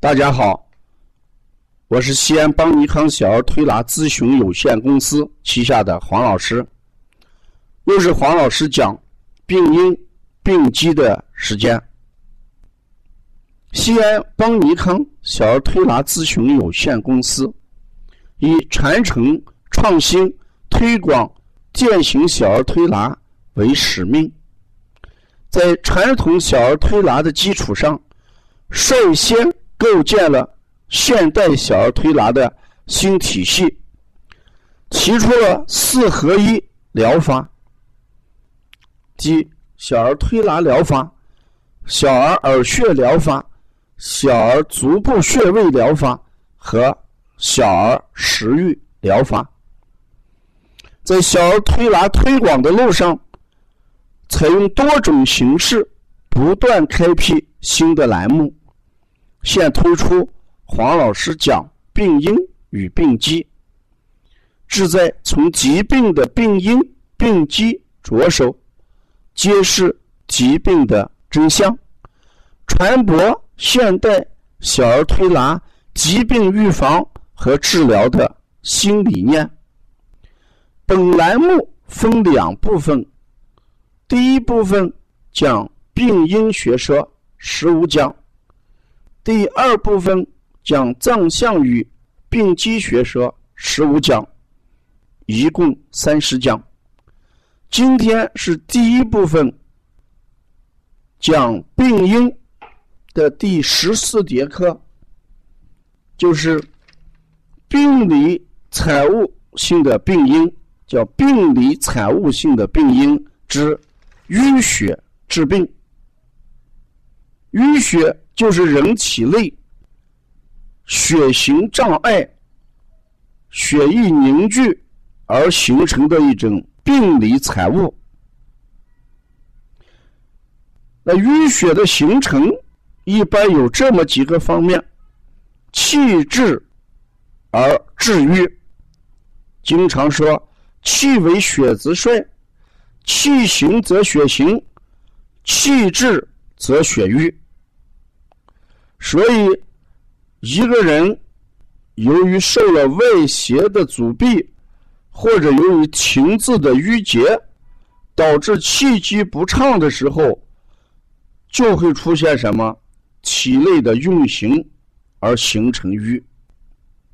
大家好，我是西安邦尼康小儿推拿咨询有限公司旗下的黄老师，又是黄老师讲病因病机的时间。西安邦尼康小儿推拿咨询有限公司以传承创新、推广践行小儿推拿为使命，在传统小儿推拿的基础上，率先。构建了现代小儿推拿的新体系，提出了四合一疗法，即小儿推拿疗法、小儿耳穴疗法、小儿足部穴位疗法和小儿食欲疗法。在小儿推拿推广的路上，采用多种形式，不断开辟新的栏目。现推出黄老师讲病因与病机，旨在从疾病的病因、病机着手，揭示疾病的真相，传播现代小儿推拿疾病预防和治疗的新理念。本栏目分两部分，第一部分讲病因学说十五讲。第二部分讲脏象与病机学说十五讲，一共三十讲。今天是第一部分讲病因的第十四节课，就是病理产物性的病因，叫病理产物性的病因之淤血治病，淤血。就是人体内血行障碍、血液凝聚而形成的一种病理产物。那淤血的形成一般有这么几个方面：气滞而致瘀。经常说“气为血之帅”，气行则血行，气滞则血瘀。所以，一个人由于受了外邪的阻闭，或者由于情志的郁结，导致气机不畅的时候，就会出现什么体内的运行而形成瘀，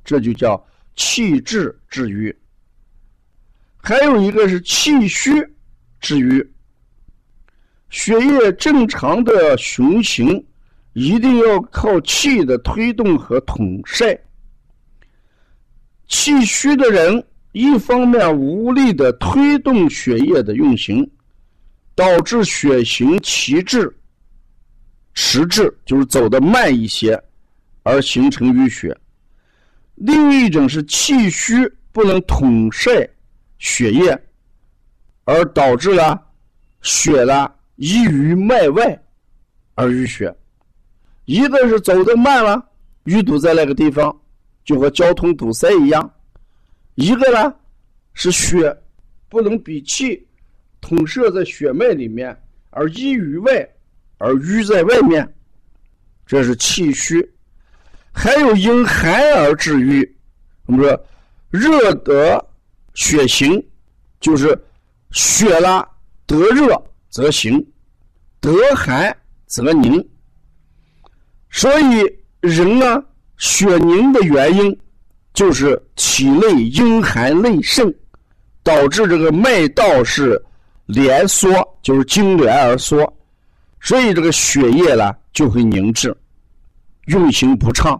这就叫气滞致瘀。还有一个是气虚致瘀，血液正常的循行。一定要靠气的推动和统晒。气虚的人，一方面无力的推动血液的运行，导致血行迟滞、迟滞，就是走得慢一些，而形成淤血；另一种是气虚不能统晒血液，而导致了血呢溢于脉外而淤血。一个是走得慢了，淤堵在那个地方，就和交通堵塞一样；一个呢是血不能比气统摄在血脉里面，而溢于外，而淤在外面，这是气虚。还有因寒而致瘀，我们说热得血行，就是血啦得热则行，得寒则凝。所以，人呢，血凝的原因就是体内阴寒内盛，导致这个脉道是连缩，就是痉挛而缩，所以这个血液呢就会凝滞，运行不畅，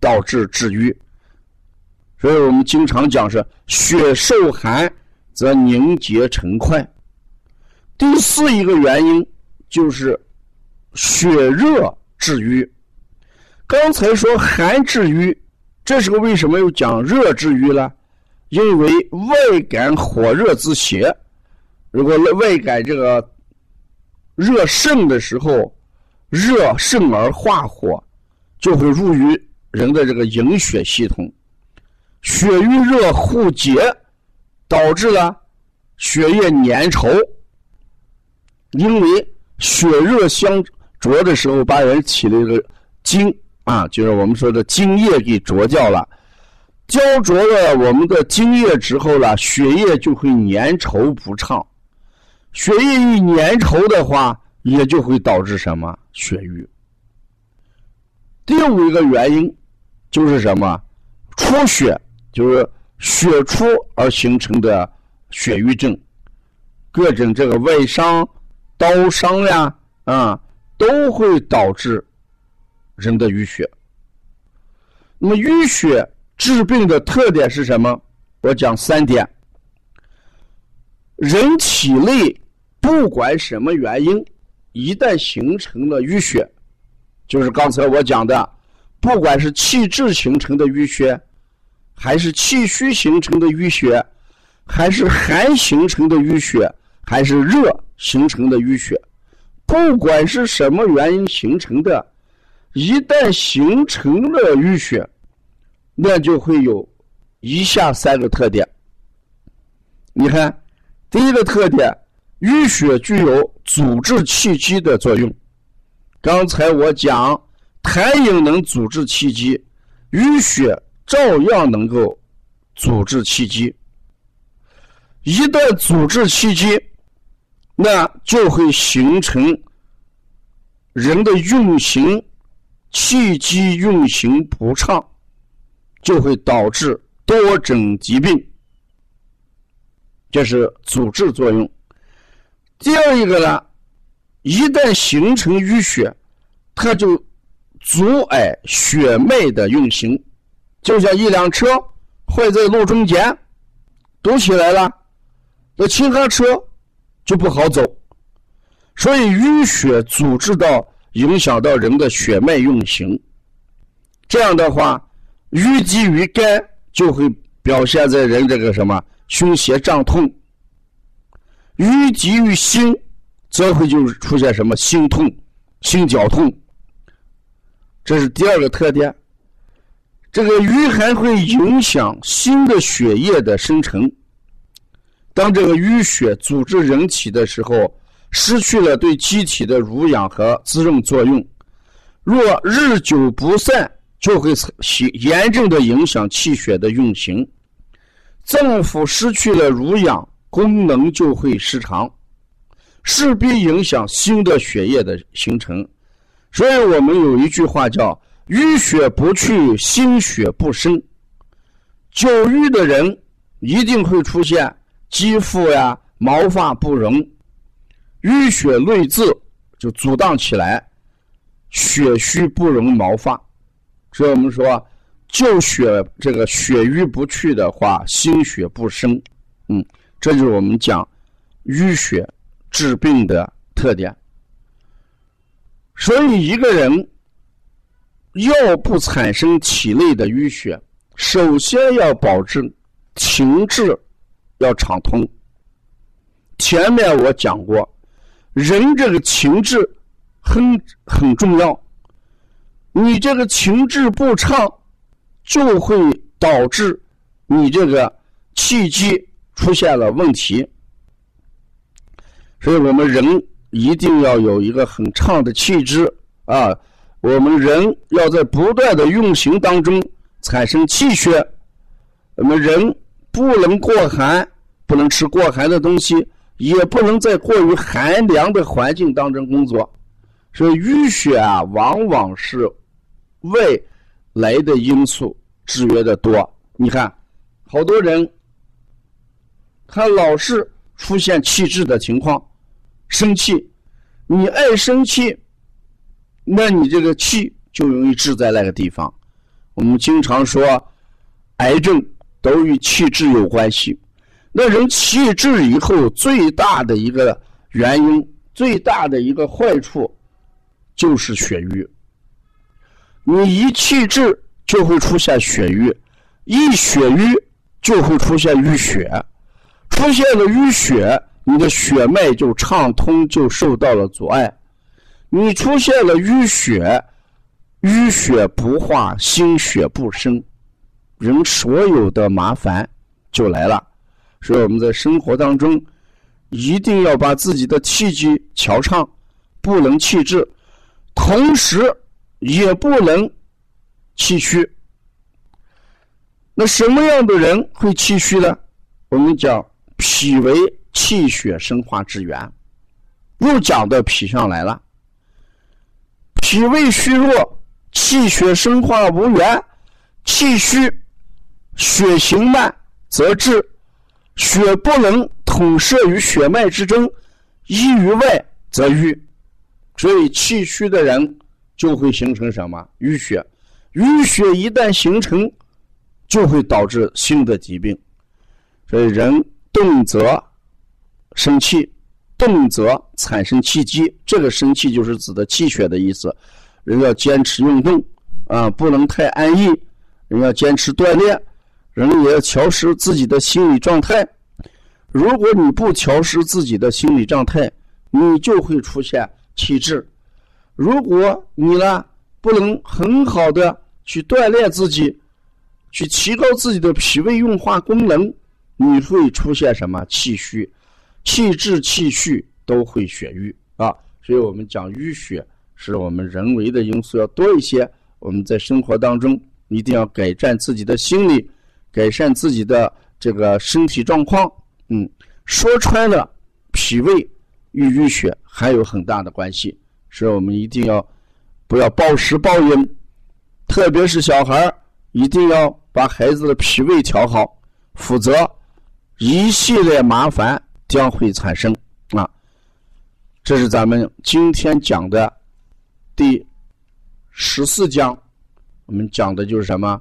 导致致瘀。所以我们经常讲是血受寒则凝结成块。第四一个原因就是血热。治愈。刚才说寒治瘀，这时候为什么又讲热治瘀呢？因为外感火热之邪，如果外感这个热盛的时候，热盛而化火，就会入于人的这个营血系统，血瘀热互结，导致了血液粘稠，因为血热相。浊的时候，把人体的这个筋啊，就是我们说的精液给灼掉了，焦灼了我们的精液之后呢，血液就会粘稠不畅，血液一粘稠的话，也就会导致什么血瘀。第五一个原因就是什么？出血，就是血出而形成的血瘀症，各种这个外伤、刀伤呀，啊，都会导致人的淤血。那么淤血治病的特点是什么？我讲三点：人体内不管什么原因，一旦形成了淤血，就是刚才我讲的，不管是气滞形成的淤血。还是气虚形成的淤血，还是寒形成的淤血，还是热形成的淤血，不管是什么原因形成的，一旦形成了淤血，那就会有以下三个特点。你看，第一个特点，淤血具有阻滞气机的作用。刚才我讲，痰饮能阻滞气机，淤血。照样能够阻滞气机，一旦阻滞气机，那就会形成人的运行气机运行不畅，就会导致多种疾病。这是阻滞作用。第二一个呢，一旦形成淤血，它就阻碍血脉的运行。就像一辆车坏在路中间，堵起来了，那其他车就不好走。所以淤血阻滞到影响到人的血脉运行，这样的话，淤积于肝就会表现在人这个什么胸胁胀痛；淤积于心，则会就是出现什么心痛、心绞痛。这是第二个特点。这个瘀还会影响新的血液的生成。当这个淤血阻滞人体的时候，失去了对机体的濡养和滋润作用。若日久不散，就会严重的影响气血的运行。脏腑失去了濡养，功能就会失常，势必影响新的血液的形成。所以我们有一句话叫。淤血不去，心血不生。久瘀的人一定会出现肌肤呀、毛发不荣，淤血内滞就阻挡起来，血虚不容毛发。所以我们说，就血这个血瘀不去的话，心血不生。嗯，这就是我们讲淤血治病的特点。所以一个人。要不产生体内的淤血，首先要保证情志要畅通。前面我讲过，人这个情志很很重要，你这个情志不畅，就会导致你这个气机出现了问题。所以我们人一定要有一个很畅的气质啊。我们人要在不断的运行当中产生气血，我们人不能过寒，不能吃过寒的东西，也不能在过于寒凉的环境当中工作。所以淤血啊，往往是外来的因素制约的多。你看，好多人他老是出现气滞的情况，生气，你爱生气。那你这个气就容易滞在那个地方。我们经常说，癌症都与气滞有关系。那人气滞以后，最大的一个原因，最大的一个坏处，就是血瘀。你一气滞就会出现血瘀，一血瘀就会出现淤血，出现了淤血，你的血脉就畅通，就受到了阻碍。你出现了淤血，淤血不化，心血不生，人所有的麻烦就来了。所以我们在生活当中，一定要把自己的气机调畅，不能气滞，同时也不能气虚。那什么样的人会气虚呢？我们讲脾为气血生化之源，又讲到脾上来了。脾胃虚弱，气血生化无源，气虚，血行慢则滞，血不能统摄于血脉之中，溢于外则瘀。所以气虚的人就会形成什么淤血？淤血一旦形成。就会导致新的疾病，所以人动则生气，动则产生气机。这个生气就是指的气血的意思。人要坚持运动啊，不能太安逸。人要坚持锻炼，人也要调试自己的心理状态。如果你不调试自己的心理状态，你就会出现气滞。如果你呢不能很好的去锻炼自己。去提高自己的脾胃运化功能，你会出现什么气虚、气滞、气虚都会血瘀啊。所以我们讲淤血是我们人为的因素要多一些。我们在生活当中一定要改善自己的心理，改善自己的这个身体状况。嗯，说穿了，脾胃与淤血还有很大的关系，所以我们一定要不要暴食暴饮，特别是小孩。一定要把孩子的脾胃调好，否则一系列麻烦将会产生啊！这是咱们今天讲的第十四讲，我们讲的就是什么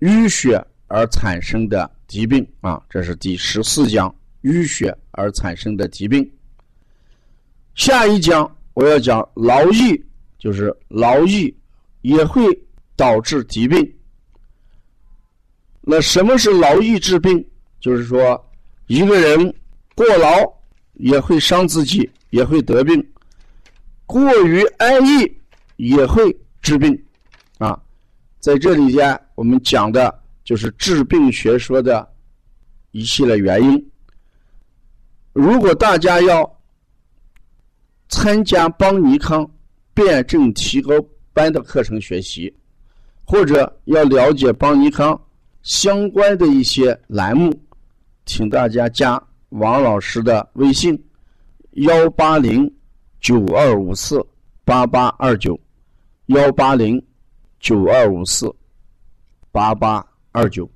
淤血而产生的疾病啊！这是第十四讲淤血而产生的疾病。下一讲我要讲劳逸，就是劳逸也会。导致疾病。那什么是劳逸致病？就是说，一个人过劳也会伤自己，也会得病；过于安逸也会治病。在这里边，我们讲的就是治病学说的一系列原因。如果大家要参加邦尼康辩证提高班的课程学习。或者要了解邦尼康相关的一些栏目，请大家加王老师的微信：幺八零九二五四八八二九，幺八零九二五四八八二九。